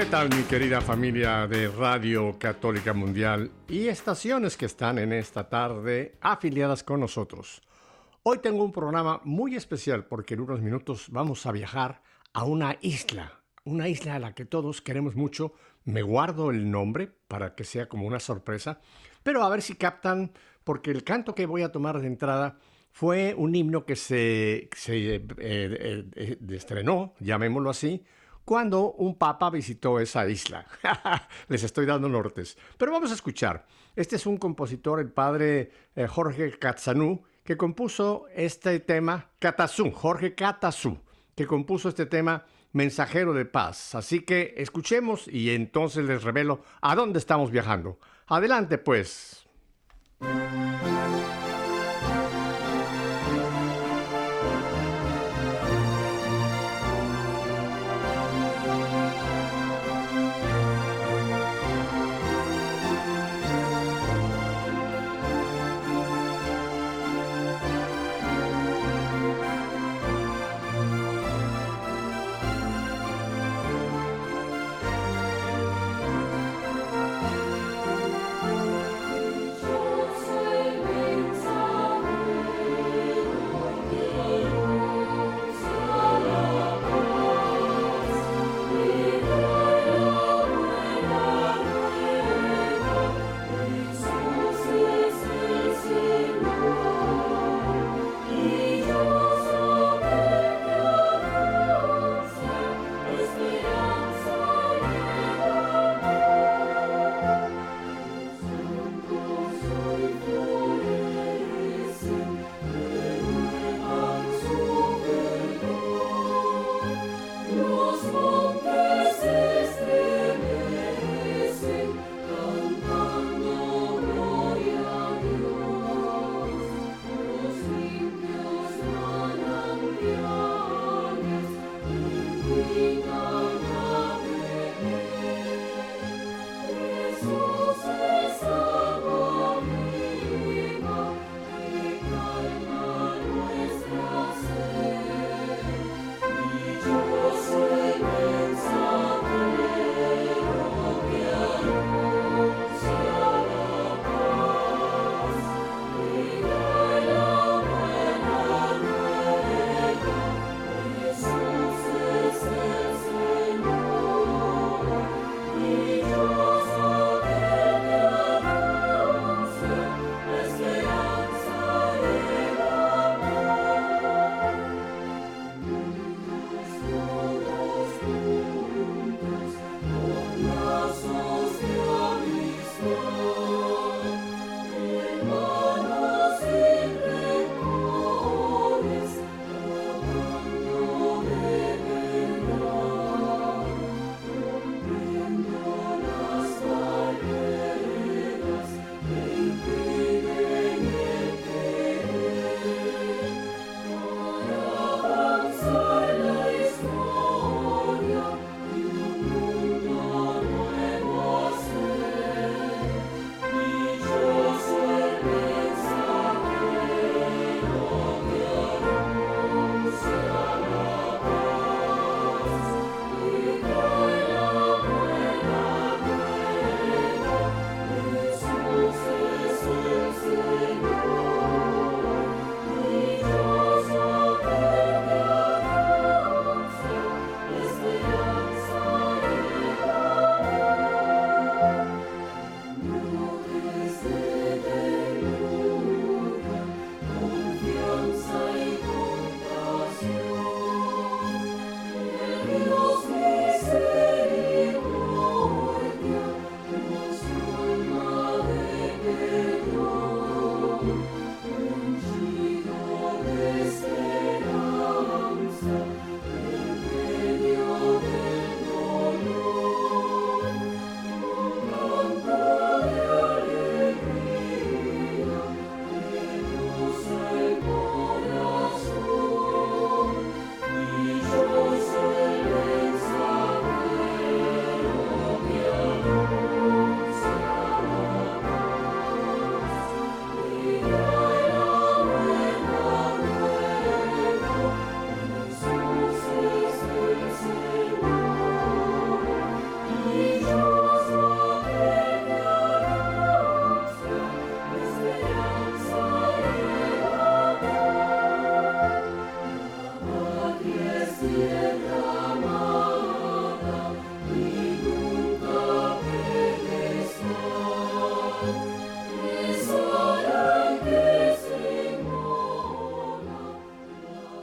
¿Qué tal mi querida familia de Radio Católica Mundial y estaciones que están en esta tarde afiliadas con nosotros? Hoy tengo un programa muy especial porque en unos minutos vamos a viajar a una isla, una isla a la que todos queremos mucho. Me guardo el nombre para que sea como una sorpresa, pero a ver si captan porque el canto que voy a tomar de entrada fue un himno que se, eh, eh, eh, estrenó, llamémoslo así, cuando un papa visitó esa isla. Les estoy dando nortes. Pero vamos a escuchar. Este es un compositor, el padre eh, Jorge Katzanú, que compuso este tema, Katazú, Jorge Katazú, que compuso este tema Mensajero de Paz. Así que escuchemos y entonces les revelo a dónde estamos viajando. Adelante pues.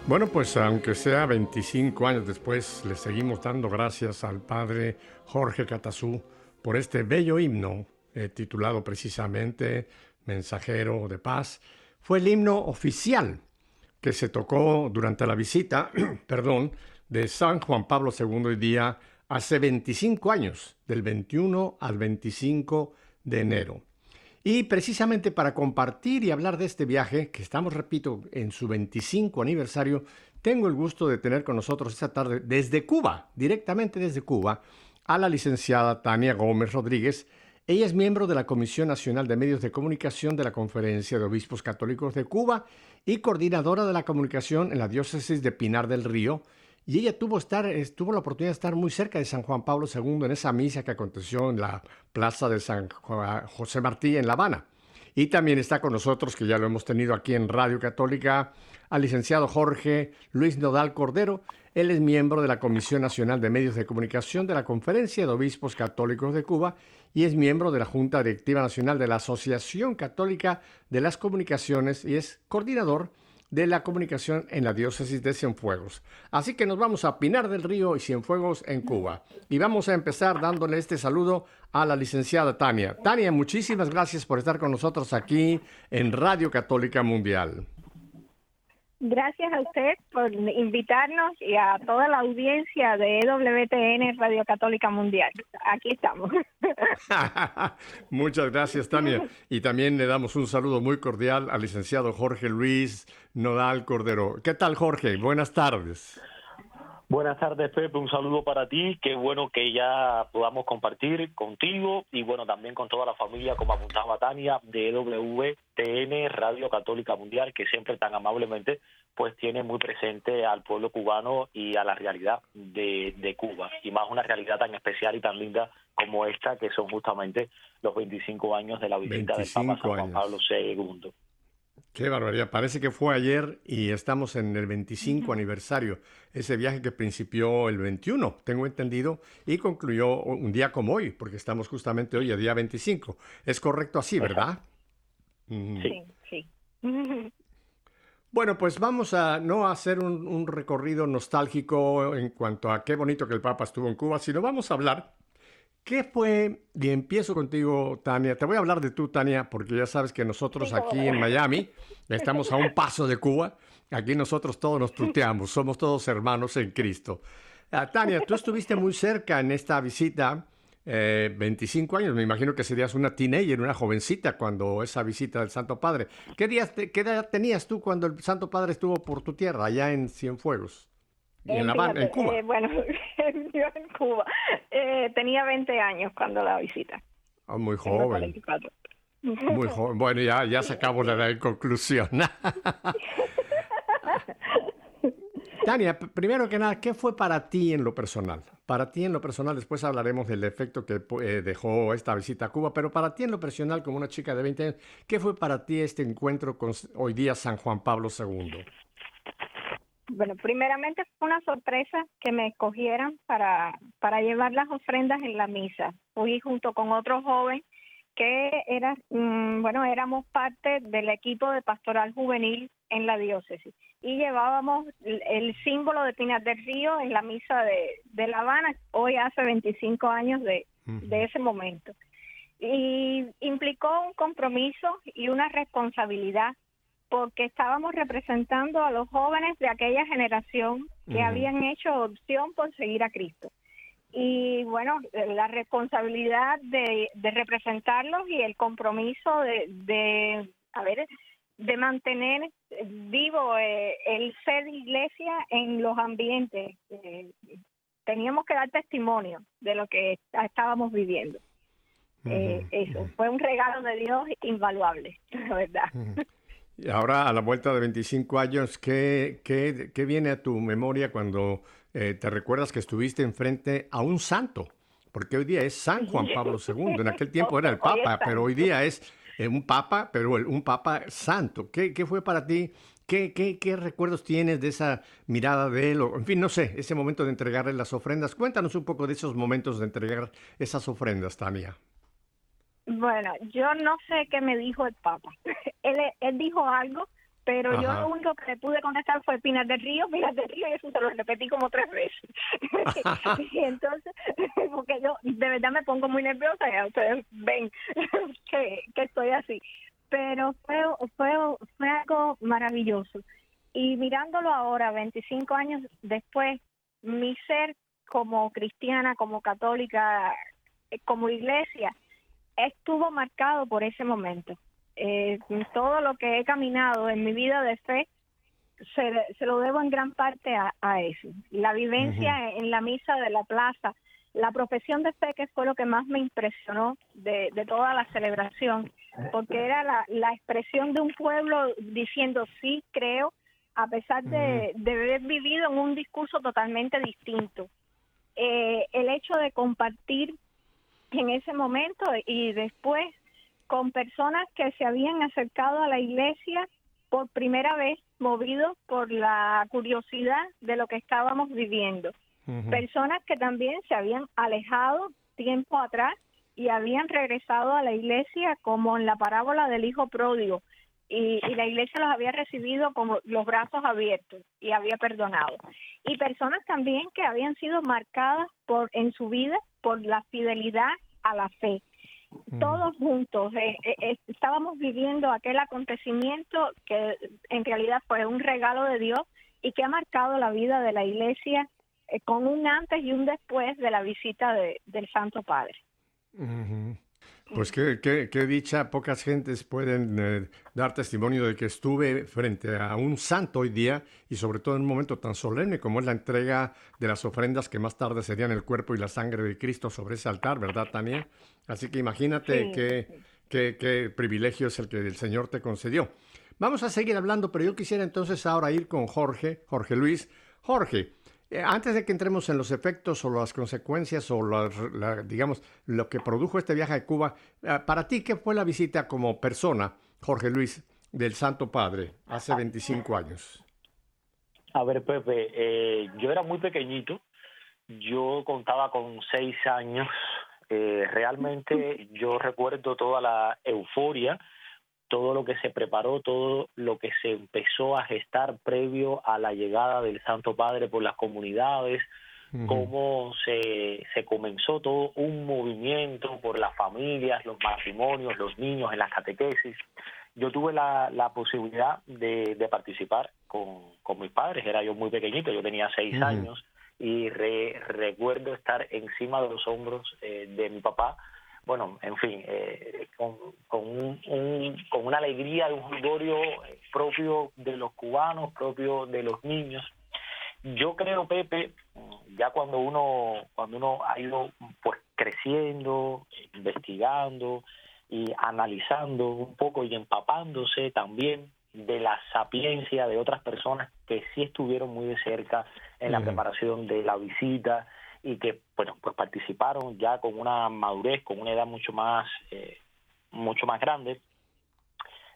Bueno, pues aunque sea 25 años después, le seguimos dando gracias al padre Jorge Catazú por este bello himno eh, titulado precisamente Mensajero de Paz. Fue el himno oficial que se tocó durante la visita, perdón, de San Juan Pablo II día hace 25 años, del 21 al 25 de enero. Y precisamente para compartir y hablar de este viaje, que estamos, repito, en su 25 aniversario, tengo el gusto de tener con nosotros esta tarde desde Cuba, directamente desde Cuba, a la licenciada Tania Gómez Rodríguez. Ella es miembro de la Comisión Nacional de Medios de Comunicación de la Conferencia de Obispos Católicos de Cuba y coordinadora de la comunicación en la diócesis de Pinar del Río y ella tuvo, estar, tuvo la oportunidad de estar muy cerca de San Juan Pablo II en esa misa que aconteció en la plaza de San José Martí en La Habana. Y también está con nosotros, que ya lo hemos tenido aquí en Radio Católica, al licenciado Jorge Luis Nodal Cordero. Él es miembro de la Comisión Nacional de Medios de Comunicación de la Conferencia de Obispos Católicos de Cuba y es miembro de la Junta Directiva Nacional de la Asociación Católica de las Comunicaciones y es coordinador la comunicación en la diócesis de Cienfuegos. Así que nos vamos a Pinar del Río y Cienfuegos en Cuba. Y vamos a empezar dándole este saludo a la licenciada Tania. Tania, muchísimas gracias por estar con nosotros aquí en Radio Católica Mundial. Gracias a usted por invitarnos y a toda la audiencia de EWTN Radio Católica Mundial. Aquí estamos. Muchas gracias, Tania. Y también le damos un saludo muy cordial al licenciado Jorge Luis Nodal Cordero. ¿Qué tal, Jorge? Buenas tardes. Buenas tardes, Pepe. Un saludo para ti. Qué bueno que ya podamos compartir contigo y bueno, también con toda la familia, como apuntaba Tania, de WTN Radio Católica Mundial, que siempre tan amablemente pues tiene muy presente al pueblo cubano y a la realidad de, de Cuba. Y más una realidad tan especial y tan linda como esta, que son justamente los 25 años de la visita del Papa San Juan Pablo II. Qué barbaridad. Parece que fue ayer y estamos en el 25 aniversario. Ese viaje que principió el 21, tengo entendido, y concluyó un día como hoy, porque estamos justamente hoy, el día 25. Es correcto así, ¿verdad? Sí, sí. Bueno, pues vamos a no hacer un, un, recorrido nostálgico en cuanto a qué bonito que el Papa estuvo en Cuba, sino vamos a hablar ¿Qué fue? Y empiezo contigo, Tania. Te voy a hablar de tú, Tania, porque ya sabes que nosotros aquí en Miami estamos a un paso de Cuba. Aquí nosotros todos nos tuteamos, somos todos hermanos en Cristo. Ah, Tania, tú estuviste muy cerca en esta visita, 25 eh, años, me imagino que serías una teenager, una jovencita cuando esa visita del Santo Padre. ¿Qué, días ¿Qué edad tenías tú cuando el Santo Padre estuvo por tu tierra, allá en Cienfuegos? En, La en Cuba. Eh, bueno, yo en Cuba. Eh, tenía 20 años cuando la visita. Ah, muy joven. Muy joven. Bueno, ya, ya sacamos la conclusión. Tania, primero que nada, ¿qué fue para ti en lo personal? Para ti en lo personal, después hablaremos del efecto que eh, dejó esta visita a Cuba, pero para ti en lo personal, como una chica de 20 años, ¿qué fue para ti este encuentro con hoy día San Juan Pablo II? Bueno, primeramente fue una sorpresa que me escogieran para, para llevar las ofrendas en la misa. Fui junto con otro joven que era, mm, bueno, éramos parte del equipo de pastoral juvenil en la diócesis y llevábamos el, símbolo de Pinar del Río en la misa de, de La Habana, hoy hace 25 años de, de ese momento. Y implicó un compromiso y una responsabilidad porque estábamos representando a los jóvenes de aquella generación que habían hecho opción por seguir a Cristo. Y bueno, la responsabilidad de, representarlos y el compromiso de, de a ver, de mantener vivo eh, el ser iglesia en los ambientes. Eh, teníamos que dar testimonio de lo que estábamos viviendo. Eh, eso fue un regalo de Dios invaluable, la verdad. Y ahora, a la vuelta de 25 años, ¿qué, qué, qué viene a tu memoria cuando eh, te recuerdas que estuviste enfrente a un santo? Porque hoy día es San Juan Pablo II. En aquel tiempo era el Papa, pero hoy día es eh, un Papa, pero un Papa santo. ¿Qué, qué fue para ti? ¿Qué, ¿Qué, qué, recuerdos tienes de esa mirada de él? en fin, no sé, ese momento de entregarle las ofrendas. Cuéntanos un poco de esos momentos de entregar esas ofrendas, Tania. Bueno, yo no sé qué me dijo el Papa. él, él dijo algo pero yo lo único que le pude contestar fue Pinar del Río, Pinar del Río, y eso se lo repetí como tres veces. y entonces, porque yo de verdad me pongo muy nerviosa, ya ustedes ven que, que estoy así. Pero fue, fue, fue algo maravilloso. Y mirándolo ahora, 25 años después, mi ser como cristiana, como católica, eh, como iglesia, estuvo marcado por ese momento. Eh, todo lo que he caminado en mi vida de fe se, se lo debo en gran parte a, a eso. La vivencia en la misa de la plaza, la profesión de fe que fue lo que más me impresionó de, de toda la celebración, porque era la, la expresión de un pueblo diciendo sí, creo, a pesar de, de haber vivido en un discurso totalmente distinto. Eh, el hecho de compartir en ese momento y después con personas que se habían acercado a la iglesia por primera vez, movidos por la curiosidad de lo que estábamos viviendo. Personas que también se habían alejado tiempo atrás y habían regresado a la iglesia como en la parábola del hijo pródigo y, y la iglesia los había recibido con los brazos abiertos y había perdonado. Y personas también que habían sido marcadas por en su vida por la fidelidad a la fe. Todos juntos eh, eh, eh, estábamos viviendo aquel acontecimiento que en realidad fue un regalo de Dios y que ha marcado la vida de la iglesia eh, con un antes y un después de la visita de- del Santo Padre. Ujú. Pues qué, qué- qué dicha, pocas gentes pueden eh, dar testimonio de que estuve frente a un santo hoy día y sobre todo en un momento tan solemne como es la entrega de las ofrendas que más tarde serían el cuerpo y la sangre de Cristo sobre ese altar, ¿verdad, Tania? Así que imagínate Sí, qué, qué- qué privilegio es el que el Señor te concedió. Vamos a seguir hablando, pero yo quisiera entonces ahora ir con Jorge, Jorge Luis. Jorge, antes de que entremos en los efectos o las consecuencias o la- digamos lo que produjo este viaje a Cuba, eh, para ti, ¿qué fue la visita como persona, Jorge Luis, del Santo Padre hace 25 años? A ver, Pepe, eh, yo era muy pequeñito, yo contaba con seis años, eh, realmente yo recuerdo toda la euforia, todo lo que se preparó, todo lo que se empezó a gestar previo a la llegada del Santo Padre por las comunidades, cómo se, se comenzó todo un movimiento por las familias, los matrimonios, los niños en las catequesis. Yo tuve la, la posibilidad de, de participar con, con mis padres, era yo muy pequeñito, yo tenía seis años y re- recuerdo estar encima de los hombros eh, de mi papá, bueno, en fin, eh, con, con, un- un- con una alegría, un jolgorio eh, propio de los cubanos, propio de los niños. Yo creo, Pepe, ya cuando uno cuando uno ha ido pues creciendo, investigando y analizando un poco y empapándose también de la sapiencia de otras personas que sí estuvieron muy de cerca en la preparación de la visita y que bueno pues participaron ya con una madurez, con una edad mucho más eh, mucho más grande.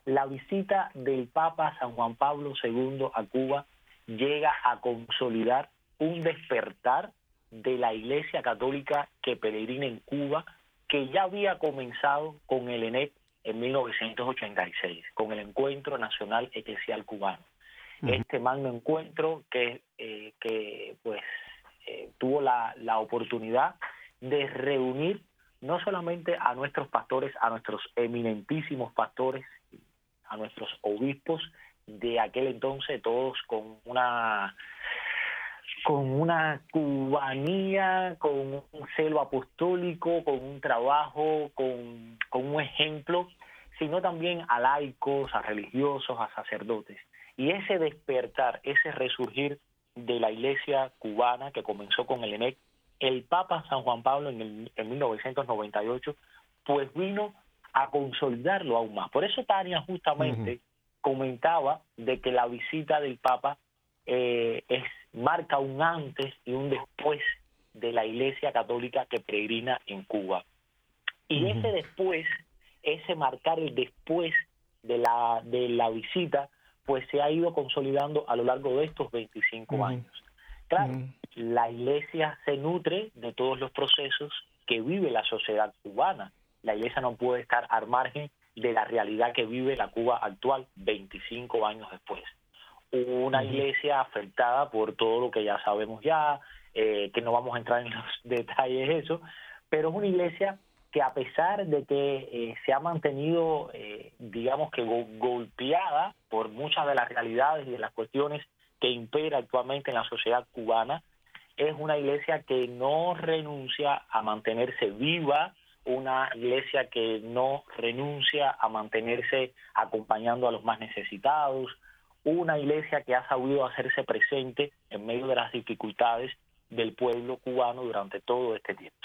La visita del Papa San Juan Pablo II a Cuba llega a consolidar un despertar de la Iglesia Católica que peregrina en Cuba, que ya había comenzado con el ENEP en 1986, con el Encuentro Nacional Eclesial Cubano. Este magno encuentro que, eh, que pues eh, tuvo la, la oportunidad de reunir no solamente a nuestros pastores, a nuestros eminentísimos pastores, a nuestros obispos de aquel entonces, todos con una con una cubanía, con un celo apostólico, con un trabajo, con, con un ejemplo, sino también a laicos, a religiosos, a sacerdotes. Y ese despertar, ese resurgir de la iglesia cubana que comenzó con el ENEC, el Papa San Juan Pablo en, el, en 1998, pues vino a consolidarlo aún más. Por eso Tania justamente comentaba de que la visita del Papa eh, es marca un antes y un después de la Iglesia Católica que peregrina en Cuba. Y ese después, ese marcar el después de la, de la visita, pues se ha ido consolidando a lo largo de estos 25 Ujú. años. Claro, la Iglesia se nutre de todos los procesos que vive la sociedad cubana. La Iglesia no puede estar al margen de la realidad que vive la Cuba actual 25 años después. Una iglesia afectada por todo lo que ya sabemos ya, eh, que no vamos a entrar en los detalles de eso, pero es una iglesia que a pesar de que eh, se ha mantenido, eh, digamos que golpeada por muchas de las realidades y de las cuestiones que impera actualmente en la sociedad cubana, es una iglesia que no renuncia a mantenerse viva, una iglesia que no renuncia a mantenerse acompañando a los más necesitados, una iglesia que ha sabido hacerse presente en medio de las dificultades del pueblo cubano durante todo este tiempo.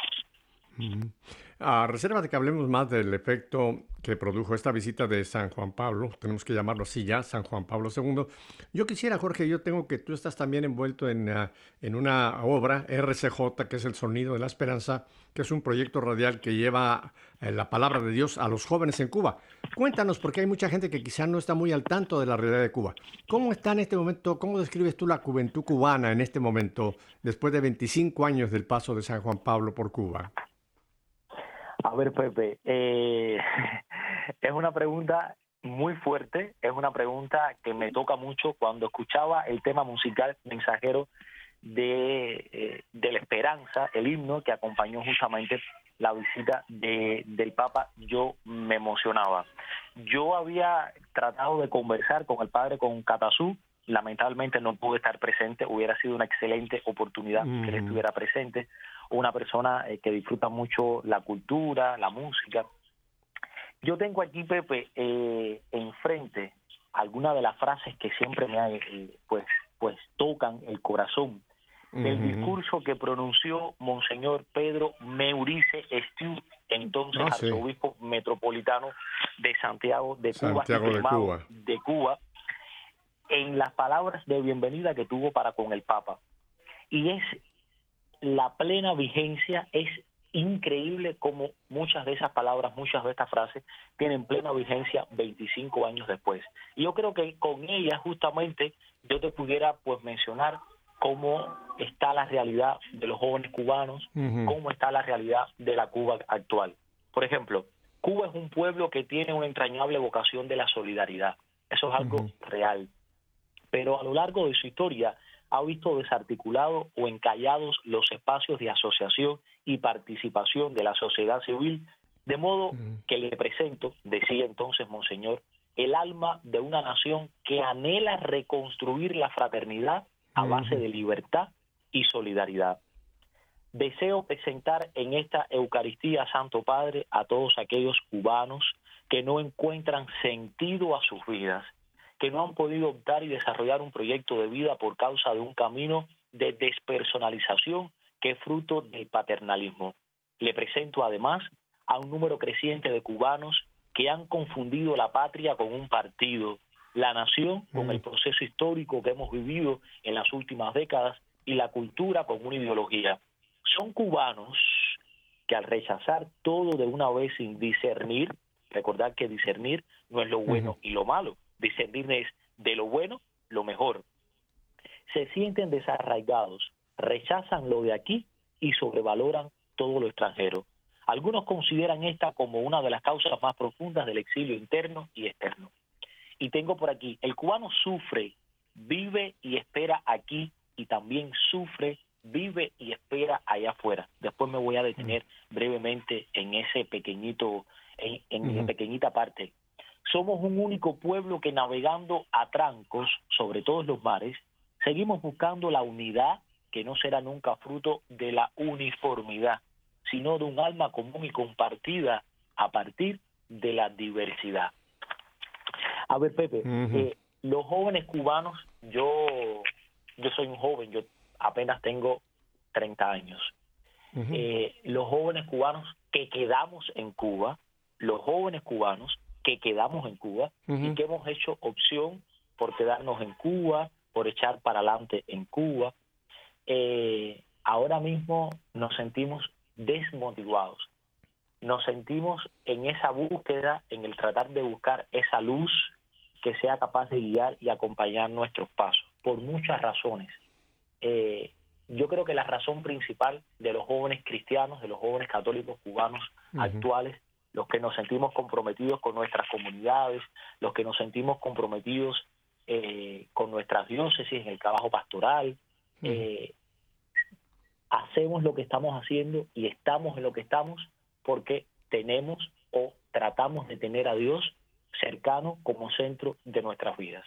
A reserva de que hablemos más del efecto que produjo esta visita de San Juan Pablo, tenemos que llamarlo así ya, San Juan Pablo II. Yo quisiera, Jorge, yo tengo que tú estás también envuelto en, ah, en una obra, RCJ, que es el Sonido de la Esperanza, que es un proyecto radial que lleva eh, la palabra de Dios a los jóvenes en Cuba. Cuéntanos, porque hay mucha gente que quizás no está muy al tanto de la realidad de Cuba. ¿Cómo está en este momento, cómo describes tú la juventud cubana en este momento, después de 25 años del paso de San Juan Pablo por Cuba? A ver, Pepe, eh, es una pregunta muy fuerte, es una pregunta que me toca mucho. Cuando escuchaba el tema musical mensajero de, eh, de la esperanza, el himno que acompañó justamente la visita de, del Papa, yo me emocionaba. Yo había tratado de conversar con el padre, con Catazú, lamentablemente no pude estar presente, hubiera sido una excelente oportunidad que él estuviera presente, una persona eh, que disfruta mucho la cultura, la música. Yo tengo aquí, Pepe, eh, enfrente algunas de las frases que siempre me eh, pues, pues tocan el corazón del discurso que pronunció Monseñor Pedro Meurice Estiu, entonces ah, arzobispo metropolitano de Santiago de Cuba, de Cuba. de Cuba, en las palabras de bienvenida que tuvo para con el Papa. Y es la plena vigencia, es increíble como muchas de esas palabras, muchas de estas frases tienen plena vigencia 25 años después. Y yo creo que con ellas justamente yo te pudiera pues mencionar cómo está la realidad de los jóvenes cubanos, cómo está la realidad de la Cuba actual. Por ejemplo, Cuba es un pueblo que tiene una entrañable vocación de la solidaridad. Eso es algo real pero a lo largo de su historia ha visto desarticulados o encallados los espacios de asociación y participación de la sociedad civil, de modo que le presento, decía entonces Monseñor, el alma de una nación que anhela reconstruir la fraternidad a base de libertad y solidaridad. Deseo presentar en esta Eucaristía, Santo Padre, a todos aquellos cubanos que no encuentran sentido a sus vidas que no han podido optar y desarrollar un proyecto de vida por causa de un camino de despersonalización que es fruto del paternalismo. Le presento además a un número creciente de cubanos que han confundido la patria con un partido, la nación con el mm. proceso histórico que hemos vivido en las últimas décadas y la cultura con una ideología. Son cubanos que al rechazar todo de una vez sin discernir, recordar que discernir no es lo bueno y lo malo, discernir de lo bueno lo mejor. Se sienten desarraigados, rechazan lo de aquí y sobrevaloran todo lo extranjero. Algunos consideran esta como una de las causas más profundas del exilio interno y externo. Y tengo por aquí, el cubano sufre, vive y espera aquí y también sufre, vive y espera allá afuera. Después me voy a detener brevemente en ese pequeñito, en, en pequeñita parte somos un único pueblo que navegando a trancos sobre todos los mares, seguimos buscando la unidad que no será nunca fruto de la uniformidad, sino de un alma común y compartida a partir de la diversidad. A ver, Pepe, eh, los jóvenes cubanos, yo, yo soy un joven, yo apenas tengo 30 años. Eh, los jóvenes cubanos que quedamos en Cuba, los jóvenes cubanos que quedamos en Cuba y que hemos hecho opción por quedarnos en Cuba, por echar para adelante en Cuba. Eh, ahora mismo nos sentimos desmotivados, nos sentimos en esa búsqueda, en el tratar de buscar esa luz que sea capaz de guiar y acompañar nuestros pasos, por muchas razones. Eh, yo creo que la razón principal de los jóvenes cristianos, de los jóvenes católicos cubanos actuales, los que nos sentimos comprometidos con nuestras comunidades, los que nos sentimos comprometidos eh, con nuestras diócesis en el trabajo pastoral, eh, hacemos lo que estamos haciendo y estamos en lo que estamos porque tenemos o tratamos de tener a Dios cercano como centro de nuestras vidas.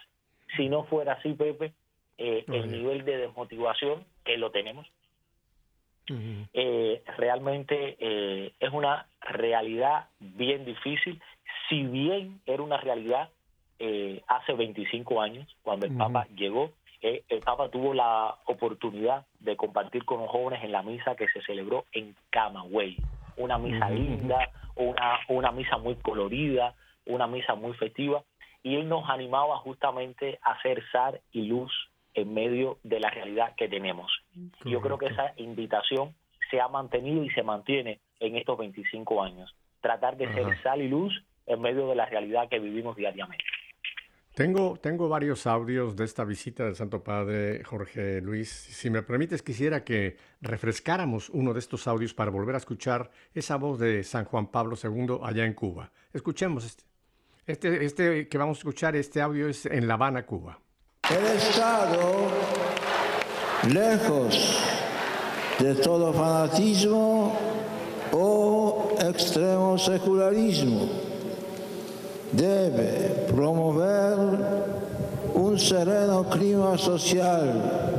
Si no fuera así, Pepe, eh, el nivel de desmotivación que lo tenemos, eh, realmente eh, es una realidad bien difícil, si bien era una realidad hace 25 años, cuando el Papa llegó, el Papa tuvo la oportunidad de compartir con los jóvenes en la misa que se celebró en Camagüey, una misa linda, una, una misa muy colorida, una misa muy festiva, y él nos animaba justamente a hacer sal y luz en medio de la realidad que tenemos. Yo creo que esa invitación se ha mantenido y se mantiene en estos 25 años. Tratar de ser sal y luz en medio de la realidad que vivimos diariamente. Tengo, tengo varios audios de esta visita del Santo Padre Jorge Luis. Si me permites, quisiera que refrescáramos uno de estos audios para volver a escuchar esa voz de San Juan Pablo II allá en Cuba. Escuchemos este. Este, este que vamos a escuchar, este audio es en La Habana, Cuba. El Estado, lejos de todo fanatismo extremo secularismo, debe promover un sereno clima social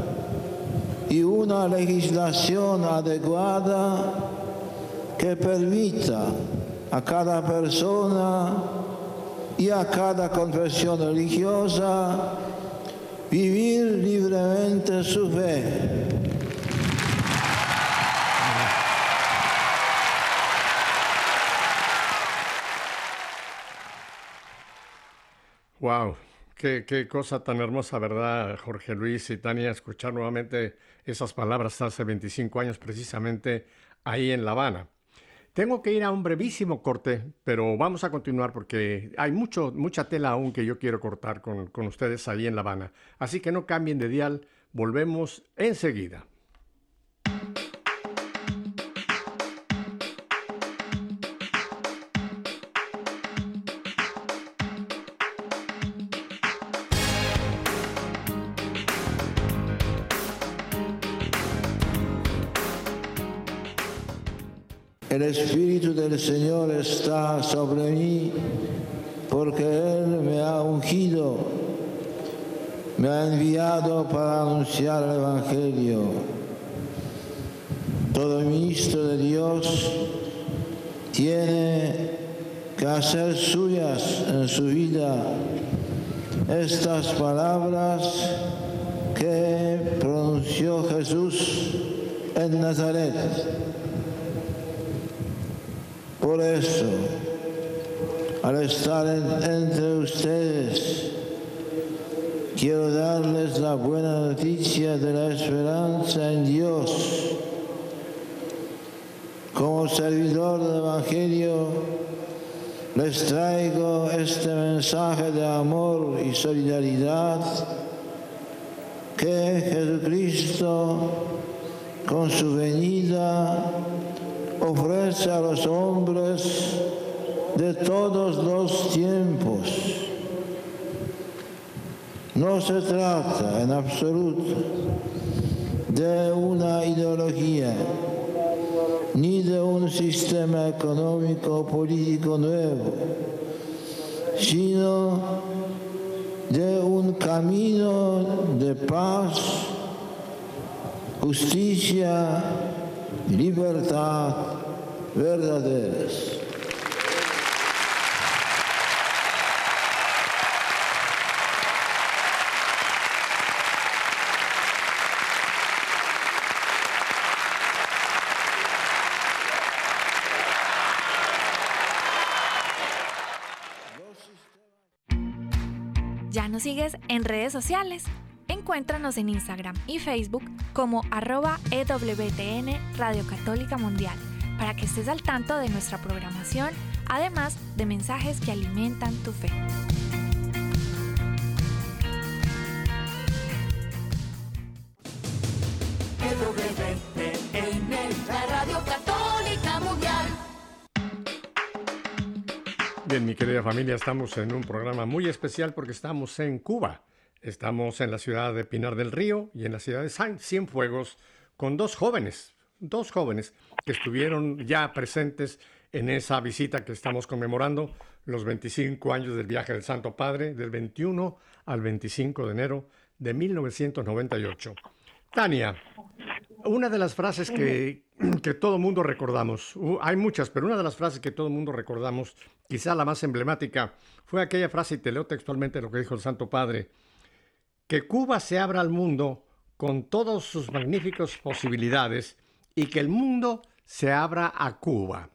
y una legislación adecuada que permita a cada persona y a cada confesión religiosa vivir libremente su fe. Wow, qué, qué, cosa tan hermosa, ¿verdad, Jorge Luis y Tania? Escuchar nuevamente esas palabras hace 25 años, precisamente ahí en La Habana. Tengo que ir a un brevísimo corte, pero vamos a continuar porque hay mucho, mucha tela aún que yo quiero cortar con, con ustedes ahí en La Habana. Así que no cambien de dial, volvemos enseguida. El Espíritu del Señor está sobre mí porque Él me ha ungido, me ha enviado para anunciar el Evangelio. Todo ministro de Dios tiene que hacer suyas en su vida estas palabras que pronunció Jesús en Nazaret. Por eso, al estar entre ustedes, quiero darles la buena noticia de la esperanza en Dios. Como servidor del Evangelio, les traigo este mensaje de amor y solidaridad que Jesucristo, con su venida, ofrece a los hombres de todos los tiempos. No se trata en absoluto de una ideología ni de un sistema económico político nuevo, sino de un camino de paz, justicia, libertad verdaderas. ¿Ya nos sigues en redes sociales? Encuéntranos en Instagram y Facebook como arroba EWTN Radio Católica Mundial para que estés al tanto de nuestra programación, además de mensajes que alimentan tu fe. EWTN, Radio Católica Mundial. Bien, mi querida familia, estamos en un programa muy especial porque estamos en Cuba. Estamos en la ciudad de Pinar del Río y en la ciudad de San Cienfuegos con dos jóvenes, dos jóvenes que estuvieron ya presentes en esa visita que estamos conmemorando, los 25 años del viaje del Santo Padre, del 21 al 25 de enero de 1998. Tania, una de las frases que, que todo mundo recordamos, hay muchas, pero una de las frases que todo mundo recordamos, quizá la más emblemática, fue aquella frase, y te leo textualmente lo que dijo el Santo Padre, que Cuba se abra al mundo con todas sus magníficas posibilidades y que el mundo se abra a Cuba.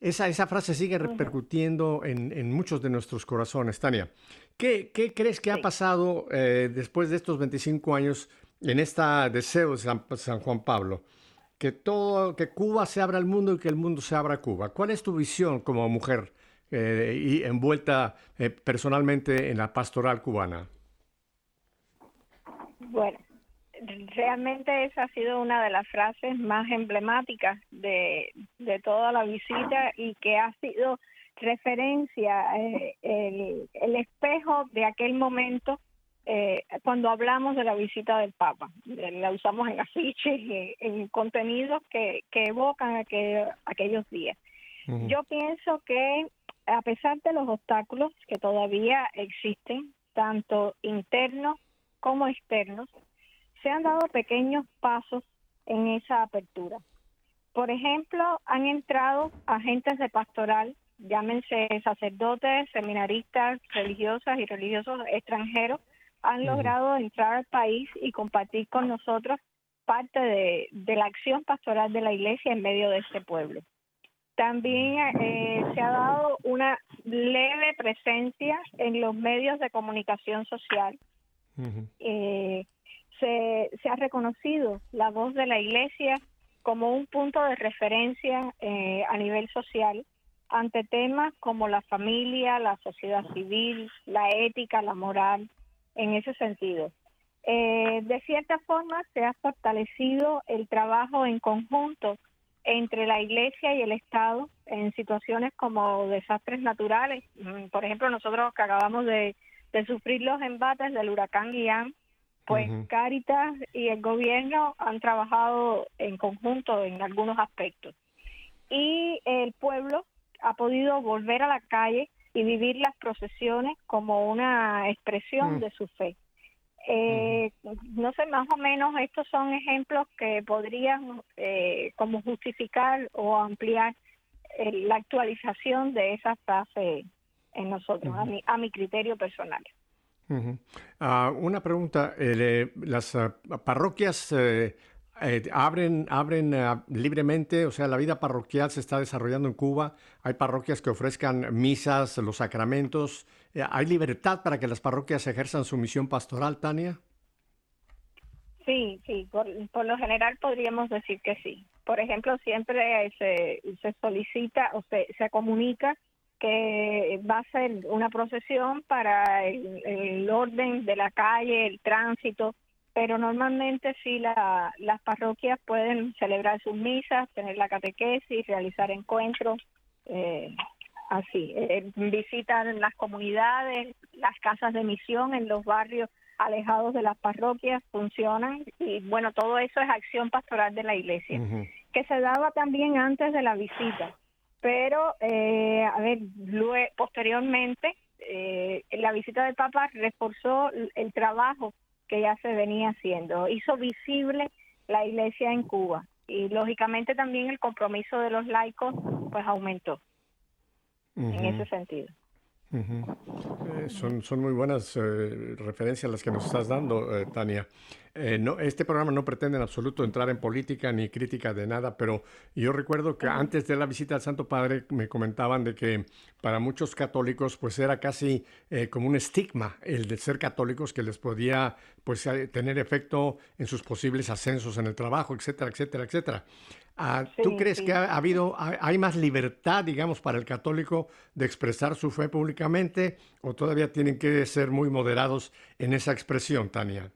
Esa, esa frase sigue repercutiendo en, muchos de nuestros corazones. Tania, ¿qué, crees que ha pasado eh, después de estos 25 años en este deseo de San, Juan Pablo? Que, todo, que Cuba se abra al mundo y que el mundo se abra a Cuba. ¿Cuál es tu visión como mujer eh, y envuelta eh, personalmente en la pastoral cubana? Bueno, realmente esa ha sido una de las frases más emblemáticas de, toda la visita y que ha sido referencia, eh, el, espejo de aquel momento eh, cuando hablamos de la visita del Papa. La usamos en afiches, en, contenidos que, evocan aquellos días. Yo pienso que a pesar de los obstáculos que todavía existen, tanto internos como externos, se han dado pequeños pasos en esa apertura. Por ejemplo, han entrado agentes de pastoral, llámense sacerdotes, seminaristas, religiosas y religiosos extranjeros, han logrado entrar al país y compartir con nosotros parte de, la acción pastoral de la iglesia en medio de este pueblo. También eh, se ha dado una leve presencia en los medios de comunicación social. Eh, se, ha reconocido la voz de la Iglesia como un punto de referencia eh, a nivel social ante temas como la familia, la sociedad civil, la ética, la moral, en ese sentido. Eh, de cierta forma se ha fortalecido el trabajo en conjunto entre la Iglesia y el Estado en situaciones como desastres naturales. Mm, por ejemplo, nosotros que acabamos de, de sufrir los embates del huracán Ian, pues Caritas y el gobierno han trabajado en conjunto en algunos aspectos. Y el pueblo ha podido volver a la calle y vivir las procesiones como una expresión mm. de su fe. Eh, no sé, más o menos estos son ejemplos que podrían eh, como justificar o ampliar eh, la actualización de esa fase en nosotros, a, mi, a mi criterio personal. Ah, una pregunta, eh, ¿las ah, parroquias eh, eh, abren, abren libremente? O sea, la vida parroquial se está desarrollando en Cuba. Hay parroquias que ofrezcan misas, los sacramentos. ¿Hay libertad para que las parroquias ejerzan su misión pastoral, Tania? Sí, sí, por, lo general podríamos decir que sí. Por ejemplo, siempre se, se solicita o se, se comunica que va a ser una procesión para el, orden de la calle, el tránsito, pero normalmente sí la, las parroquias pueden celebrar sus misas, tener la catequesis, realizar encuentros, eh, así, eh, visitan las comunidades, las casas de misión en los barrios alejados de las parroquias funcionan y bueno, todo eso es acción pastoral de la iglesia, que se daba también antes de la visita pero eh, a ver, luego, posteriormente eh, la visita del Papa reforzó el trabajo que ya se venía haciendo, hizo visible la Iglesia en Cuba y lógicamente también el compromiso de los laicos pues aumentó en ese sentido. Eh, son, son muy buenas eh, referencias las que nos estás dando, eh, Tania. no, este programa no pretende en absoluto entrar en política ni crítica de nada, pero yo recuerdo que antes de la visita al Santo Padre me comentaban de que para muchos católicos pues era casi como un estigma el de ser católicos que les podía pues tener efecto en sus posibles ascensos en el trabajo, etcétera, etcétera, etcétera. Ah, ¿Tú crees que ha, habido, hay más libertad, digamos, para el católico de expresar su fe públicamente o todavía tienen que ser muy moderados en esa expresión, Tania?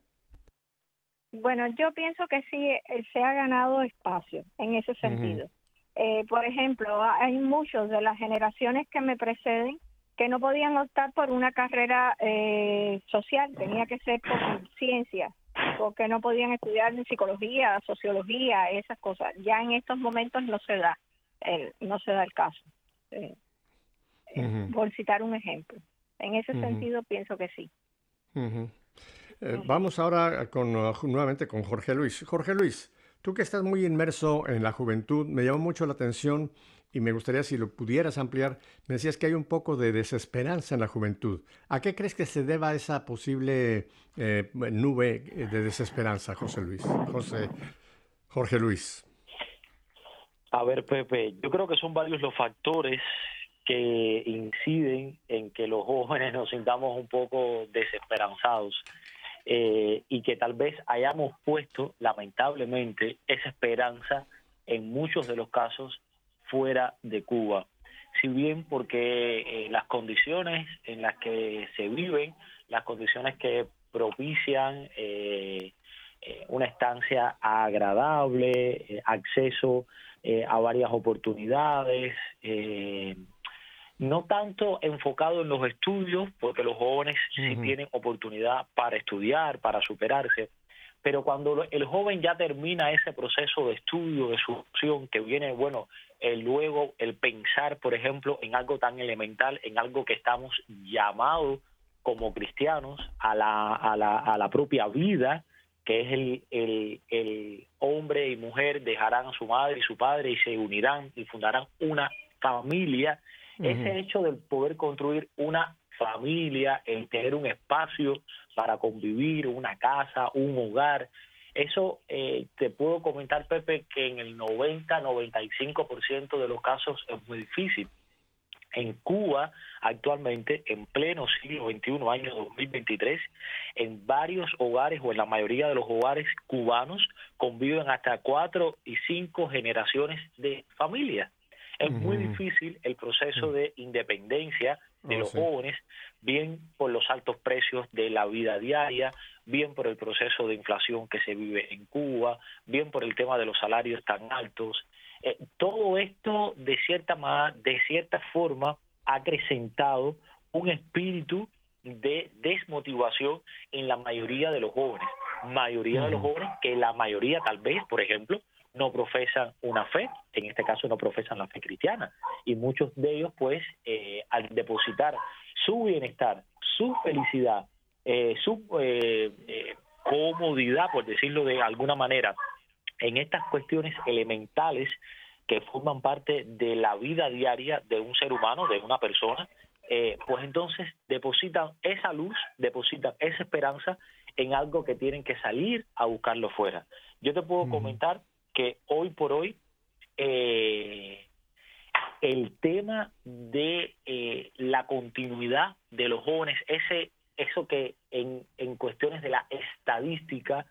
Bueno, yo pienso que sí, eh, se ha ganado espacio en ese sentido. Eh, por ejemplo, hay muchos de las generaciones que me preceden que no podían optar por una carrera eh, social, tenía que ser por ciencia, porque no podían estudiar ni psicología, sociología, esas cosas. Ya en estos momentos no se da, el, no se da el caso. Eh, por citar un ejemplo. En ese sentido pienso que sí. vamos ahora con, nuevamente con Jorge Luis. Jorge Luis, Tú que estás muy inmerso en la juventud, me llamó mucho la atención y me gustaría si lo pudieras ampliar. Me decías que hay un poco de desesperanza en la juventud. ¿A qué crees que se deba esa posible eh, nube de desesperanza, José Luis? José, Jorge Luis. A ver, Pepe, yo creo que son varios los factores que inciden en que los jóvenes nos sintamos un poco desesperanzados. Eh, y que tal vez hayamos puesto, lamentablemente, esa esperanza en muchos de los casos fuera de Cuba. Si bien porque eh, las condiciones en las que se viven, las condiciones que propician eh, una estancia agradable, acceso a varias oportunidades, no tanto enfocado en los estudios, porque los jóvenes sí tienen oportunidad para estudiar, para superarse, pero cuando el joven ya termina ese proceso de estudio, de su opción, que viene, bueno, luego el pensar, por ejemplo, en algo tan elemental, en algo que estamos llamados como cristianos a la, a la, a la propia vida, que es el, el, el hombre y mujer dejarán a su madre y su padre y se unirán y fundarán una familia. Ese hecho de poder construir una familia, el tener un espacio para convivir, una casa, un hogar, eso eh, te puedo comentar, Pepe, que en el 90-95% de los casos es muy difícil. En Cuba, actualmente, en pleno siglo XXI, año 2023, en varios hogares o en la mayoría de los hogares cubanos conviven hasta cuatro y cinco generaciones de familias. Es muy difícil el proceso de independencia de oh, los jóvenes, bien por los altos precios de la vida diaria, bien por el proceso de inflación que se vive en Cuba, bien por el tema de los salarios tan altos. Eh, todo esto, de cierta, de cierta forma, ha acrecentado un espíritu de desmotivación en la mayoría de los jóvenes. Mayoría de los jóvenes que la mayoría tal vez, por ejemplo, no profesan una fe, en este caso no profesan la fe cristiana, y muchos de ellos pues eh, al depositar su bienestar, su felicidad, eh, su eh, comodidad, por decirlo de alguna manera, en estas cuestiones elementales que forman parte de la vida diaria de un ser humano, de una persona, pues entonces depositan esa luz, depositan esa esperanza en algo que tienen que salir a buscarlo fuera. Yo te puedo comentar que hoy por hoy eh, el tema de eh, la continuidad de los jóvenes, ese eso que en, en cuestiones de la estadística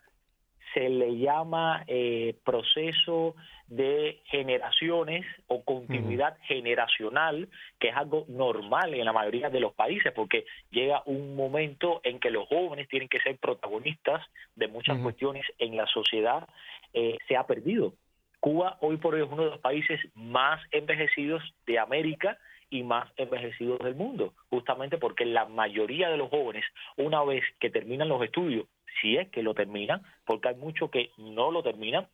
se le llama eh, proceso de generaciones o continuidad generacional, que es algo normal en la mayoría de los países, porque llega un momento en que los jóvenes tienen que ser protagonistas de muchas cuestiones en la sociedad, eh, se ha perdido. Cuba hoy por hoy es uno de los países más envejecidos de América y más envejecidos del mundo, justamente porque la mayoría de los jóvenes, una vez que terminan los estudios, si es que lo terminan, porque hay muchos que no lo terminan,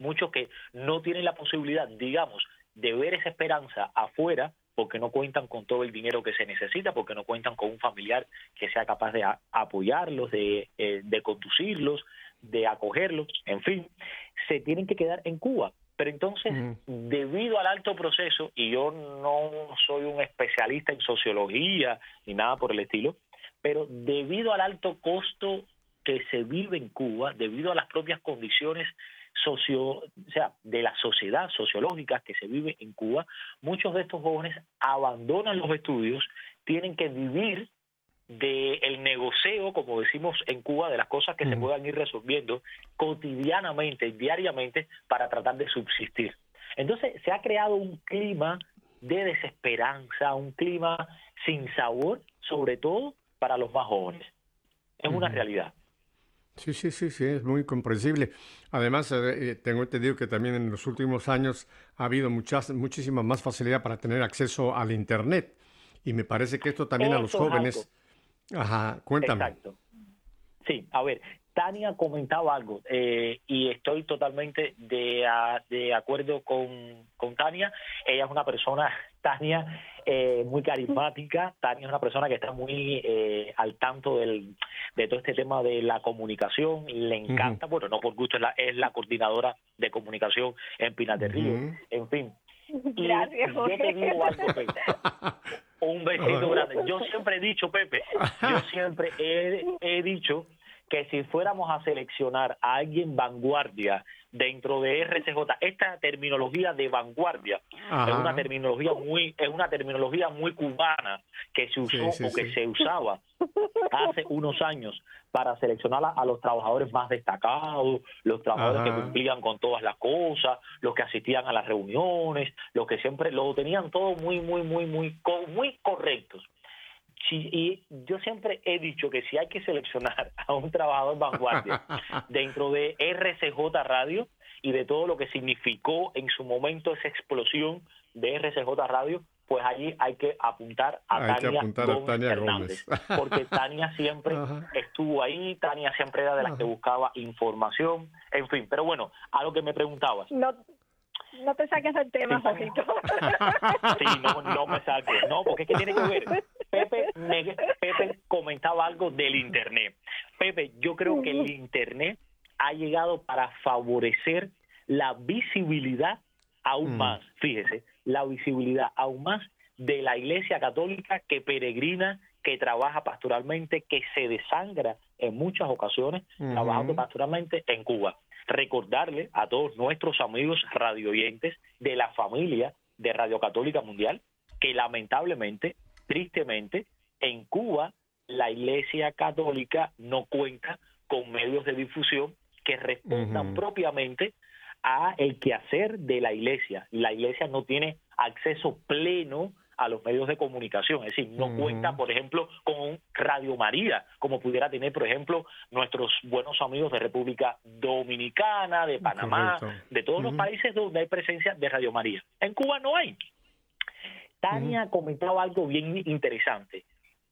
muchos que no tienen la posibilidad, digamos, de ver esa esperanza afuera porque no cuentan con todo el dinero que se necesita, porque no cuentan con un familiar que sea capaz de apoyarlos, de, eh, de conducirlos, de acogerlos, en fin, se tienen que quedar en Cuba. Pero entonces, debido al alto proceso, y yo no soy un especialista en sociología ni nada por el estilo, pero debido al alto costo que se vive en Cuba debido a las propias condiciones socio, o sea, de la sociedad sociológica que se vive en Cuba, muchos de estos jóvenes abandonan los estudios, tienen que vivir del el negocio, como decimos en Cuba, de las cosas que se puedan ir resolviendo cotidianamente, diariamente, para tratar de subsistir. Entonces se ha creado un clima de desesperanza, un clima sin sabor, sobre todo para los más jóvenes. Es una realidad. Sí, sí, sí, sí, es muy comprensible. Además, eh, eh, tengo entendido que también en los últimos años ha habido muchas, muchísima más facilidad para tener acceso al Internet. Y me parece que esto también a los jóvenes... Ajá, cuéntame. Exacto. Sí, a ver, Tania comentaba algo eh, y estoy totalmente de, de acuerdo con, con, Tania. Ella es una persona, Tania, eh, muy carismática. Tania es una persona que está muy eh, al tanto del, de todo este tema de la comunicación. Le encanta, bueno, no por gusto, es la, es la coordinadora de comunicación en Pinas de Río. En fin. Gracias, yo te digo algo, Un besito grande. Yo siempre he dicho, Pepe, yo siempre he, he dicho que si fuéramos a seleccionar a alguien vanguardia dentro de RCJ, esta terminología de vanguardia es una terminología muy es una terminología muy cubana que se usó o que se usaba hace unos años para seleccionar a, los trabajadores más destacados, los trabajadores que cumplían con todas las cosas, los que asistían a las reuniones, los que siempre lo tenían todo muy muy muy muy muy correctos y yo siempre he dicho que si hay que seleccionar a un trabajador vanguardia dentro de RCJ Radio y de todo lo que significó en su momento esa explosión de RCJ Radio, pues allí hay que apuntar a, Tania, Gómez porque Tania siempre estuvo ahí, Tania siempre era de las que buscaba información, en fin, pero bueno, a lo que me preguntabas. No, no te saques el tema, Josito. Sí, no, no me saques, no, porque es que tiene que ver. Pepe, Pepe comentaba algo del Internet. Pepe, yo creo que el Internet ha llegado para favorecer la visibilidad aún mm. más, fíjese, la visibilidad aún más de la Iglesia Católica que peregrina, que trabaja pastoralmente, que se desangra en muchas ocasiones trabajando pastoralmente en Cuba recordarle a todos nuestros amigos radioyentes de la familia de Radio Católica Mundial que lamentablemente, tristemente, en Cuba la Iglesia Católica no cuenta con medios de difusión que respondan propiamente a el quehacer de la Iglesia. La Iglesia no tiene acceso pleno a los medios de comunicación. Es decir, no cuenta, por ejemplo, con Radio María, como pudiera tener, por ejemplo, nuestros buenos amigos de República Dominicana, de Panamá, de todos los países donde hay presencia de Radio María. En Cuba no hay. Tania comentaba algo bien interesante.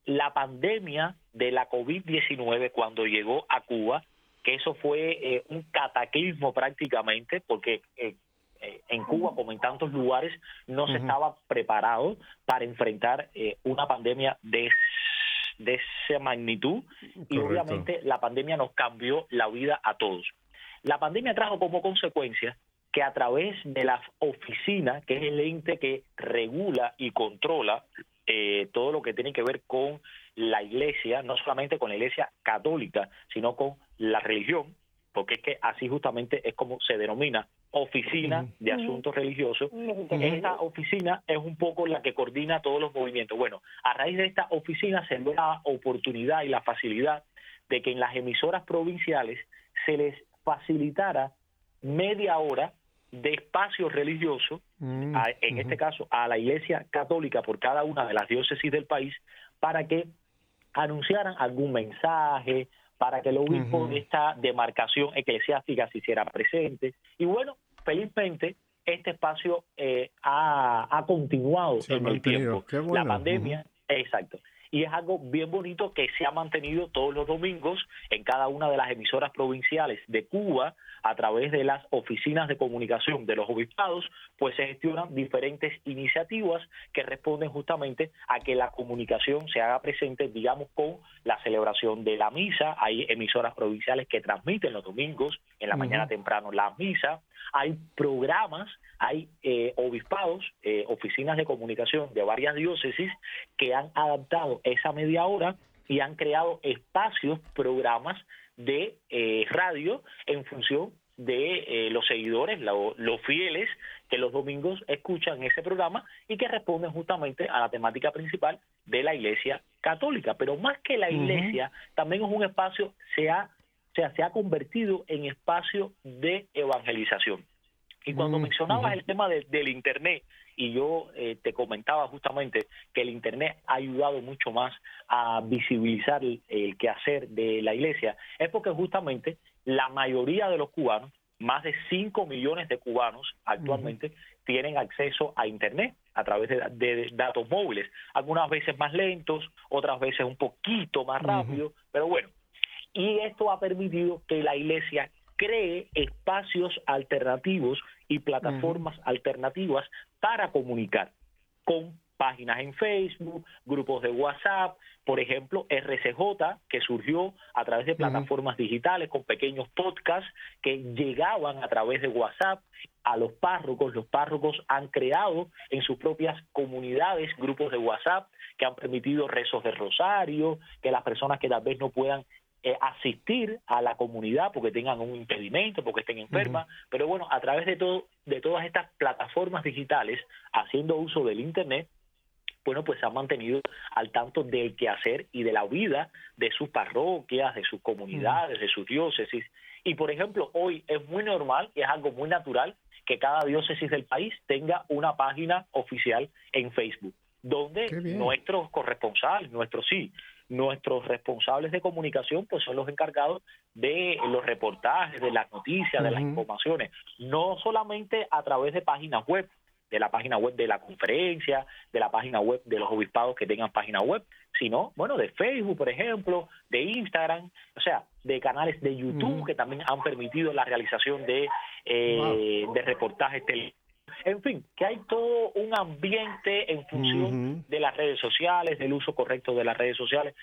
La pandemia de la COVID-19 cuando llegó a Cuba, que eso fue eh, un cataclismo prácticamente, porque eh, en Cuba, como en tantos lugares, no se estaba preparado para enfrentar eh, una pandemia de, de esa magnitud. Y obviamente la pandemia nos cambió la vida a todos. La pandemia trajo como consecuencia que a través de la oficina, que es el ente que regula y controla eh, todo lo que tiene que ver con la iglesia, no solamente con la iglesia católica, sino con la religión, porque es que así justamente es como se denomina oficina de asuntos religiosos. Esta oficina es un poco la que coordina todos los movimientos. Bueno, a raíz de esta oficina se dio la oportunidad y la facilidad de que en las emisoras provinciales se les facilitara media hora de espacio religioso, mm, en este caso a la Iglesia Católica por cada una de las diócesis del país, para que anunciaran algún mensaje, para que el obispo de esta demarcación eclesiástica se hiciera presente. Y bueno, felizmente este espacio eh, ha, continuado en el tiempo. La pandemia, exacto. Y es algo bien bonito que se ha mantenido todos los domingos en cada una de las emisoras provinciales de Cuba a través de las oficinas de comunicación de los obispados, pues se gestionan diferentes iniciativas que responden justamente a que la comunicación se haga presente, digamos, con la celebración de la misa. Hay emisoras provinciales que transmiten los domingos en la mañana temprano la misa. Hay programas, hay eh, obispados, eh, oficinas de comunicación de varias diócesis que han adaptado esa media hora y han creado espacios, programas de eh, radio en función de eh, los seguidores, los fieles que los domingos escuchan ese programa y que responden justamente a la temática principal de la Iglesia Católica. Pero más que la Iglesia, también es un espacio, se ha, se ha convertido en espacio de evangelización. Y cuando mencionabas el tema del Internet, y yo eh, te comentaba justamente que el Internet ha ayudado mucho más a visibilizar el, quehacer de la iglesia, es porque justamente la mayoría de los cubanos, más de 5 millones de cubanos actualmente, tienen acceso a Internet a través de, datos móviles, algunas veces más lentos, otras veces un poquito más rápido, pero bueno, y esto ha permitido que la iglesia cree espacios alternativos y plataformas alternativas para comunicar con páginas en Facebook, grupos de WhatsApp, por ejemplo, RCJ, que surgió a través de plataformas digitales con pequeños podcasts que llegaban a través de WhatsApp a los párrocos. Los párrocos han creado en sus propias comunidades grupos de WhatsApp que han permitido rezos de rosario, que las personas que tal vez no puedan eh, asistir a la comunidad porque tengan un impedimento, porque estén enfermas, pero bueno, a través de todo, de todas estas plataformas digitales, haciendo uso del internet, bueno, pues se han mantenido al tanto del quehacer y de la vida de sus parroquias, de sus comunidades, de sus diócesis. Y por ejemplo, hoy es muy normal y es algo muy natural que cada diócesis del país tenga una página oficial en Facebook, donde nuestros corresponsales, nuestros sí, nuestros responsables de comunicación pues son los encargados de los reportajes, de las noticias, de las informaciones, no solamente a través de páginas web, de la página web de la conferencia, de la página web de los obispados que tengan página web, sino, bueno, de Facebook, por ejemplo, de Instagram, o sea, de canales de YouTube que también han permitido la realización de, eh, de reportajes televisivos en fin, que hay todo un ambiente en función de las redes sociales, del uso correcto de las redes sociales,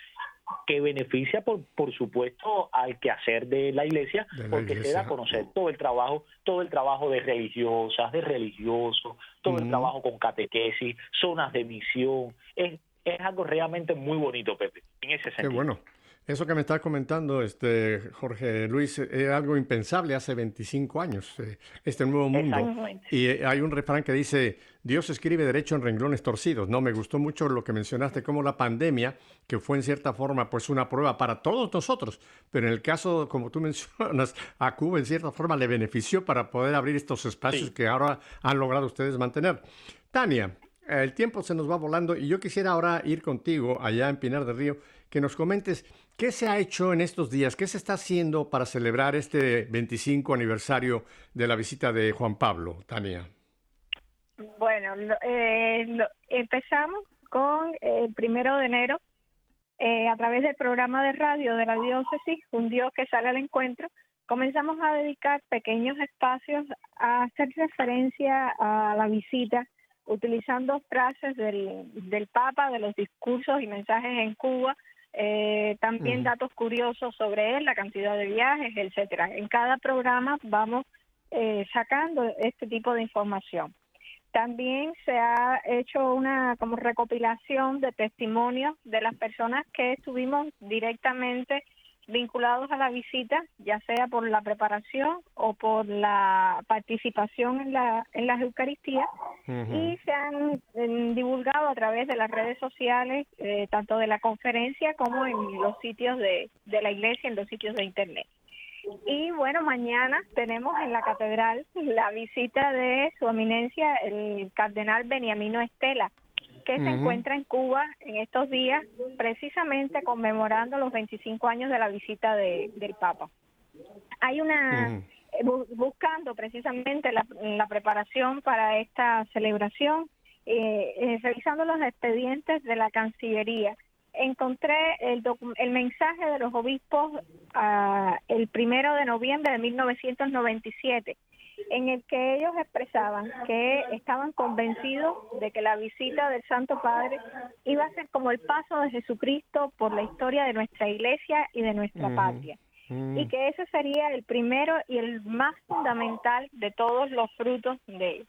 que beneficia, por, por supuesto, al quehacer de la iglesia, porque se da a conocer todo el trabajo, todo el trabajo de religiosas, de religiosos, todo el trabajo con catequesis, zonas de misión. Es, es algo realmente muy bonito, Pepe, en ese sentido. Qué bueno. Eso que me está comentando este Jorge Luis es algo impensable hace 25 años, eh, este nuevo mundo. Y eh, hay un refrán que dice, Dios escribe derecho en renglones torcidos. No, me gustó mucho lo que mencionaste, como la pandemia, que fue en cierta forma pues una prueba para todos nosotros, pero en el caso, como tú mencionas, a Cuba en cierta forma le benefició para poder abrir estos espacios que ahora han logrado ustedes mantener. Tania, el tiempo se nos va volando y yo quisiera ahora ir contigo allá en Pinar del Río, que nos comentes ¿Qué se ha hecho en estos días? ¿Qué se está haciendo para celebrar este 25 aniversario de la visita de Juan Pablo, Tania? Bueno, eh, empezamos con el primero de enero eh, a través del programa de radio de la diócesis, Un Dios que sale al encuentro. Comenzamos a dedicar pequeños espacios a hacer referencia a la visita utilizando frases del, del Papa, de los discursos y mensajes en Cuba, eh, también datos curiosos sobre él, la cantidad de viajes, etcétera. En cada programa vamos eh, sacando este tipo de información. También se ha hecho una como recopilación de testimonios de las personas que estuvimos directamente vinculados a la visita, ya sea por la preparación o por la participación en la en las Eucaristías y se han divulgado a través de las redes sociales eh, tanto de la conferencia como en los sitios de, de la iglesia, en los sitios de internet. Y bueno, mañana tenemos en la catedral la visita de su eminencia el cardenal Beniamino Estela, que se encuentra en Cuba en estos días, precisamente conmemorando los 25 años de la visita de, del Papa. Hay una, eh, buscando precisamente la, la, preparación para esta celebración, eh, eh, revisando los expedientes de la Cancillería, encontré el, el mensaje de los obispos uh, el primero de noviembre de 1997 en el que ellos expresaban que estaban convencidos de que la visita del Santo Padre iba a ser como el paso de Jesucristo por la historia de nuestra iglesia y de nuestra patria. Y que ese sería el primero y el más fundamental de todos los frutos de él.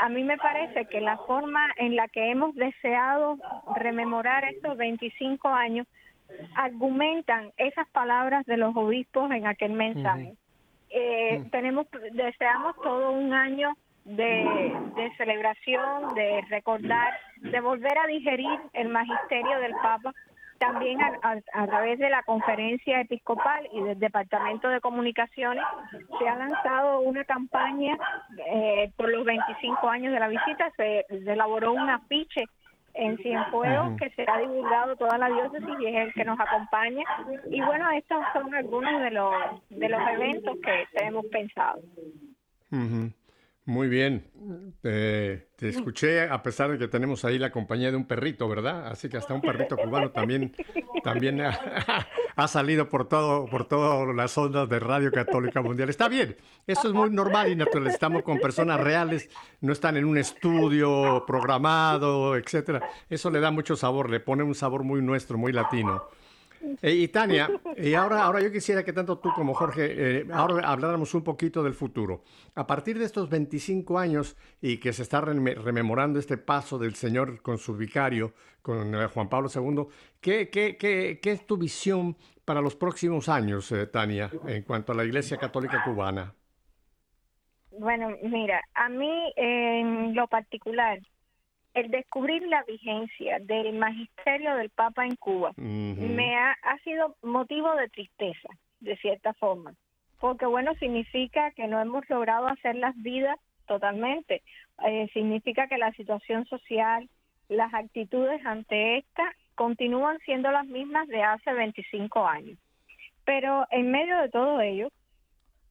A mí me parece que la forma en la que hemos deseado rememorar estos 25 años argumentan esas palabras de los obispos en aquel mensaje eh, mm. tenemos deseamos todo un año de, de celebración, de recordar, de volver a digerir el magisterio del Papa, también a, través de la conferencia episcopal y del Departamento de Comunicaciones se ha lanzado una campaña eh, por los 25 años de la visita, se, elaboró un afiche en Cienfuegos que se ha divulgado toda la diócesis y es el que nos acompaña. Y bueno, estos son algunos de los, de los eventos que tenemos pensado. Muy bien. te escuché a pesar de que tenemos ahí la compañía de un perrito, ¿verdad? Así que hasta un perrito cubano también, también ha, salido por todo, por todas las ondas de Radio Católica Mundial. Está bien, eso es muy normal y natural. Estamos con personas reales, no están en un estudio programado, etcétera. Eso le da mucho sabor, le pone un sabor muy nuestro, muy latino. Eh, y Tania, y ahora, ahora yo quisiera que tanto tú como Jorge, eh, ahora habláramos un poquito del futuro. A partir de estos 25 años y que se está rememorando este paso del Señor con su vicario, con eh, Juan Pablo II, ¿qué, qué, qué, qué es tu visión para los próximos años, Tania, en cuanto a la Iglesia Católica Cubana? Bueno, mira, a mí en lo particular, el descubrir la vigencia del magisterio del Papa en Cuba me ha, sido motivo de tristeza, de cierta forma, porque bueno, significa que no hemos logrado hacer las vidas totalmente, eh, significa que la situación social, las actitudes ante esta continúan siendo las mismas de hace 25 años. Pero en medio de todo ello,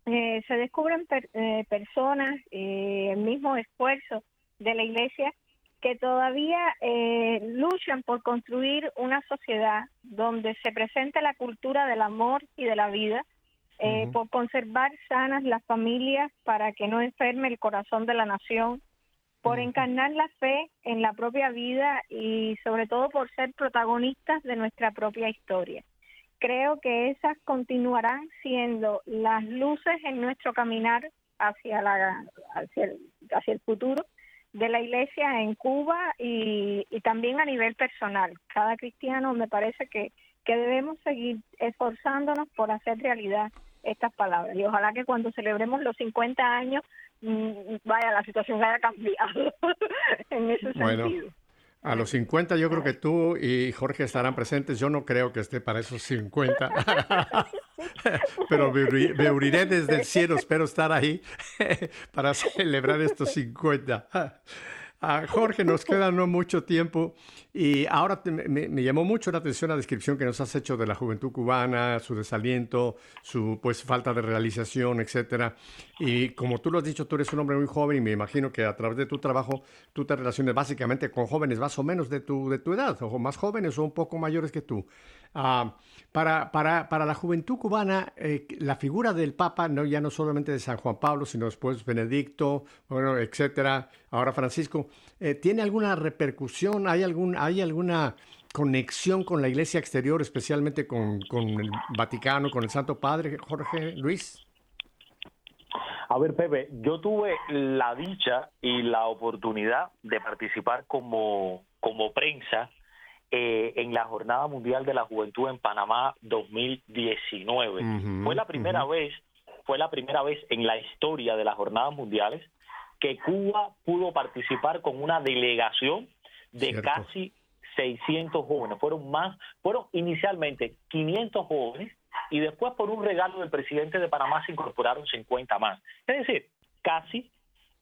eh, se descubren eh, personas, el mismo esfuerzo de la Iglesia que todavía eh, luchan por construir una sociedad donde se presente la cultura del amor y de la vida, eh, por conservar sanas las familias para que no enferme el corazón de la nación, por encarnar la fe en la propia vida y sobre todo por ser protagonistas de nuestra propia historia. Creo que esas continuarán siendo las luces en nuestro caminar hacia, la, hacia, hacia el futuro de la iglesia en Cuba y, también a nivel personal. Cada cristiano me parece que, que debemos seguir esforzándonos por hacer realidad estas palabras. Y ojalá que cuando celebremos los 50 años, mm, vaya, la situación haya cambiado en ese sentido. A los 50 yo creo que tú y Jorge estarán presentes. Yo no creo que esté para esos 50. Pero me, uniré desde el cielo. Espero estar ahí para celebrar estos 50. A Jorge, nos queda no mucho tiempo y ahora me, llamó mucho la atención la descripción que nos has hecho de la juventud cubana, su desaliento, su pues falta de realización, etcétera. Y como tú lo has dicho, tú eres un hombre muy joven y me imagino que a través de tu trabajo tú te relaciones básicamente con jóvenes más o menos de tu, de tu edad, o más jóvenes o un poco mayores que tú. Ah, para, para, para, la juventud cubana, eh, la figura del Papa, no, ya no solamente de San Juan Pablo, sino después Benedicto, bueno, etcétera, ahora Francisco, eh, ¿tiene alguna repercusión? ¿Hay, algún, ¿Hay alguna conexión con la iglesia exterior, especialmente con, con el Vaticano, con el Santo Padre, Jorge Luis? A ver, Pepe, yo tuve la dicha y la oportunidad de participar como, como prensa eh, en la Jornada Mundial de la Juventud en Panamá 2019. fue la primera vez, fue la primera vez en la historia de las Jornadas Mundiales que Cuba pudo participar con una delegación de casi 600 jóvenes. Fueron más, fueron inicialmente 500 jóvenes y después por un regalo del presidente de Panamá se incorporaron 50 más. Es decir, casi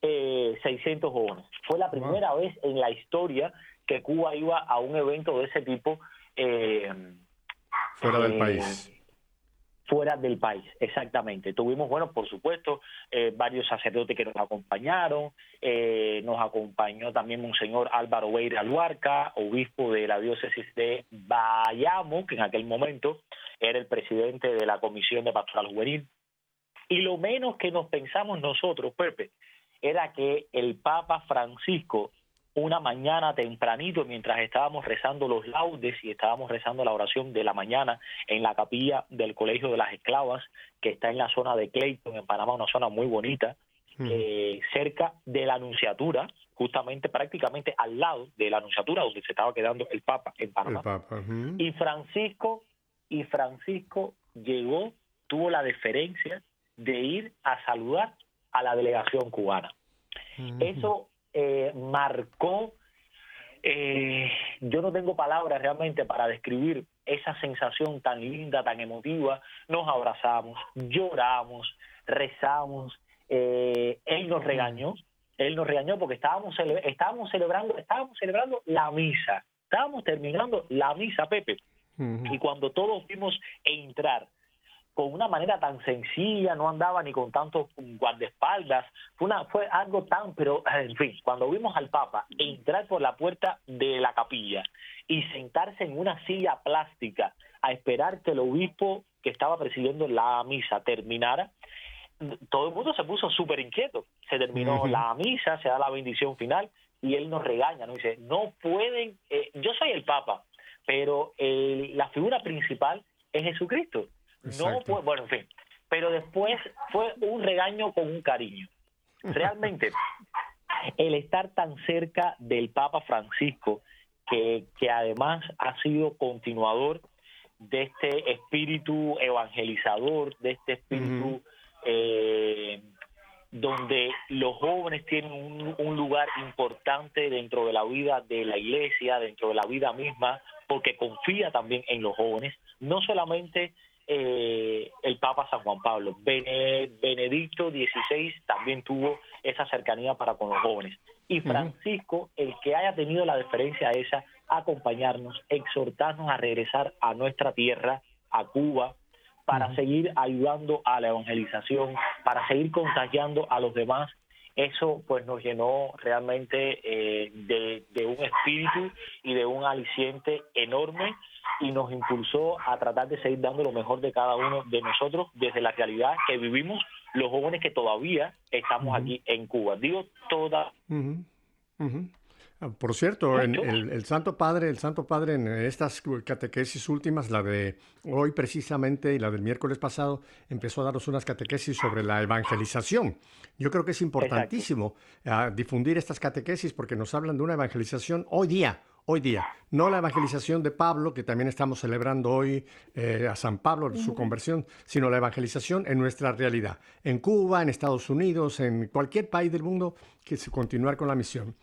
eh, 600 jóvenes. Fue la primera vez en la historia que Cuba iba a un evento de ese tipo. Eh, fuera del eh, país. Fuera del país, exactamente. Tuvimos, bueno, por supuesto, eh, varios sacerdotes que nos acompañaron. nos acompañó también Monseñor Álvaro Beira Luarca, obispo de la diócesis de Bayamo, que en aquel momento era el presidente de la Comisión de Pastoral Juvenil. Y lo menos que nos pensamos nosotros, Pepe, era que el Papa Francisco una mañana tempranito mientras estábamos rezando los laudes y estábamos rezando la oración de la mañana en la capilla del Colegio de las Esclavas, que está en la zona de Clayton, en Panamá, una zona muy bonita, mm. eh, cerca de la Anunciatura, justamente prácticamente al lado de la Anunciatura donde se estaba quedando el Papa en Panamá. Y Francisco, y Francisco llegó, tuvo la deferencia de ir a saludar a la delegación cubana. Eso eh, marcó eh, yo no tengo palabras realmente para describir esa sensación tan linda, tan emotiva. Nos abrazamos, lloramos, rezamos. Eh, él nos regañó, él nos regañó porque estábamos, estábamos celebrando, estábamos celebrando la misa, estábamos terminando la misa, Pepe. Y cuando todos vimos entrar con una manera tan sencilla, no andaba ni con tantos guardaespaldas, fue, una, fue algo tan, pero en fin, cuando vimos al Papa entrar por la puerta de la capilla y sentarse en una silla plástica a esperar que el obispo que estaba presidiendo la misa terminara, todo el mundo se puso súper inquieto. Se terminó la misa, se da la bendición final y él nos regaña, nos dice, no pueden, eh, yo soy el Papa, pero la figura principal es Jesucristo no, pues, bueno, en fin. Pero después fue un regaño con un cariño. Realmente, el estar tan cerca del Papa Francisco, que, que además ha sido continuador de este espíritu evangelizador, de este espíritu eh, donde los jóvenes tienen un, un, lugar importante dentro de la vida de la iglesia, dentro de la vida misma, porque confía también en los jóvenes, no solamente eh, el Papa San Juan Pablo. Benedicto XVI también tuvo esa cercanía para con los jóvenes. Y Francisco, el que haya tenido la deferencia esa, acompañarnos, exhortarnos a regresar a nuestra tierra, a Cuba, para seguir ayudando a la evangelización, para seguir contagiando a los demás. Eso pues nos llenó realmente eh, de un espíritu y de un aliciente enorme y nos impulsó a tratar de seguir dando lo mejor de cada uno de nosotros desde la realidad que vivimos los jóvenes que todavía estamos aquí en Cuba. Digo toda. Ah, por cierto, el, el, Santo Padre, el Santo Padre en estas catequesis últimas, la de hoy precisamente y la del miércoles pasado, empezó a darnos unas catequesis sobre la evangelización. Yo creo que es importantísimo ah, difundir estas catequesis porque nos hablan de una evangelización hoy día, hoy día. No la evangelización de Pablo, que también estamos celebrando hoy eh, a San Pablo, su conversión, sino la evangelización en nuestra realidad. En Cuba, en Estados Unidos, en cualquier país del mundo, que se continuar con la misión.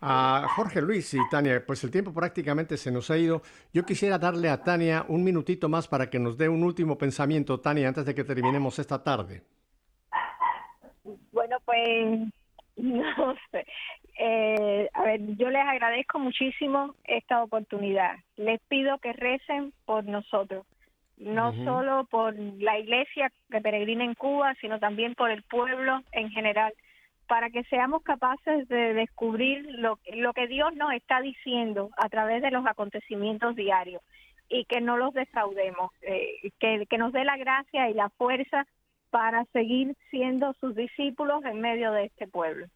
A Jorge Luis y Tania, pues el tiempo prácticamente se nos ha ido. Yo quisiera darle a Tania un minutito más para que nos dé un último pensamiento, Tania, antes de que terminemos esta tarde. Bueno, pues no sé. Eh, a ver, yo les agradezco muchísimo esta oportunidad. Les pido que recen por nosotros, no solo por la iglesia que peregrina en Cuba, sino también por el pueblo en general, para que seamos capaces de descubrir lo, lo que Dios nos está diciendo a través de los acontecimientos diarios y que no los defraudemos, eh, que, que nos dé la gracia y la fuerza para seguir siendo sus discípulos en medio de este pueblo.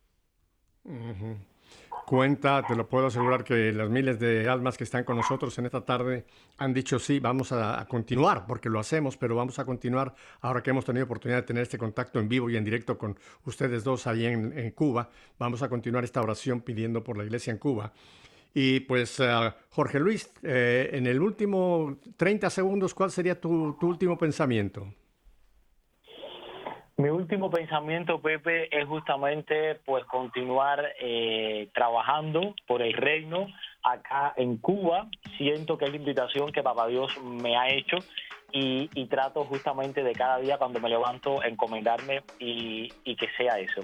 Cuenta, te lo puedo asegurar que las miles de almas que están con nosotros en esta tarde han dicho sí, vamos a, continuar, porque lo hacemos, pero vamos a continuar ahora que hemos tenido oportunidad de tener este contacto en vivo y en directo con ustedes dos ahí en, Cuba. Vamos a continuar esta oración pidiendo por la iglesia en Cuba. Y pues, eh, Jorge Luis, eh, en el último 30 segundos, ¿cuál sería tu último pensamiento? Mi último pensamiento, Pepe, es justamente pues continuar eh, trabajando por el reino acá en Cuba. Siento que es la invitación que Papá Dios me ha hecho y, trato justamente de cada día cuando me levanto encomendarme y que sea eso.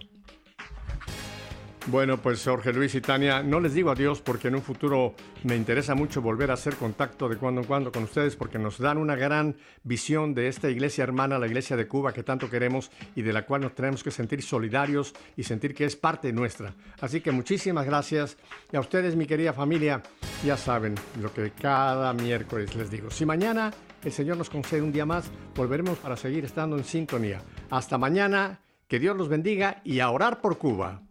Bueno, pues Jorge Luis y Tania, no les digo adiós porque en un futuro me interesa mucho volver a hacer contacto de cuando en cuando con ustedes porque nos dan una gran visión de esta iglesia hermana, la iglesia de Cuba que tanto queremos y de la cual nos tenemos que sentir solidarios y sentir que es parte nuestra. Así que muchísimas gracias y a ustedes, mi querida familia, ya saben lo que cada miércoles les digo. Si mañana el Señor nos concede un día más, volveremos para seguir estando en sintonía. Hasta mañana, que Dios los bendiga y a orar por Cuba.